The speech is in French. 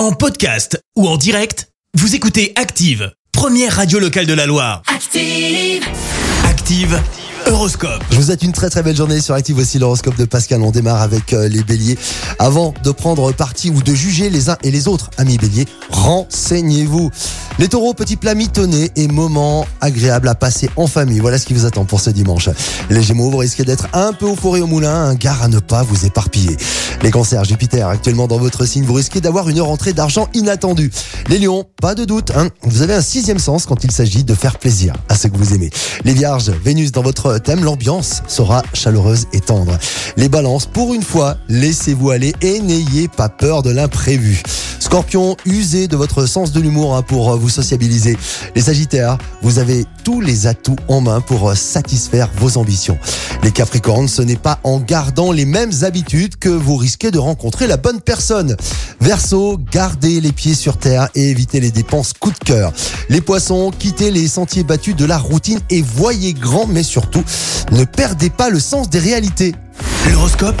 En podcast ou en direct, vous écoutez Active, première radio locale de la Loire. Active. Active Horoscope. Je vous souhaite une très très belle journée sur Active aussi l'horoscope de Pascal. On démarre avec euh, les béliers. Avant de prendre parti ou de juger les uns et les autres, amis béliers, renseignez-vous. Les taureaux, petit plat mitonné et moment agréable à passer en famille. Voilà ce qui vous attend pour ce dimanche. Les gémeaux, vous risquez d'être un peu euphorés au moulin, un gare à ne pas vous éparpiller. Les cancers, Jupiter, actuellement dans votre signe, vous risquez d'avoir une rentrée d'argent inattendue. Les lions, pas de doute, hein, vous avez un sixième sens quand il s'agit de faire plaisir à ceux que vous aimez. Les vierges, Vénus dans votre thème, l'ambiance sera chaleureuse et tendre. Les balances, pour une fois, laissez-vous aller et n'ayez pas peur de l'imprévu. Scorpion, usez de votre sens de l'humour hein, pour euh, vous sociabiliser. Les Sagittaires, vous avez tous les atouts en main pour euh, satisfaire vos ambitions. Les Capricornes, ce n'est pas en gardant les mêmes habitudes que vous risquez de rencontrer la bonne personne. Verseau, gardez les pieds sur terre et évitez les dépenses coup de cœur. Les Poissons, quittez les sentiers battus de la routine et voyez grand, mais surtout, ne perdez pas le sens des réalités. L'horoscope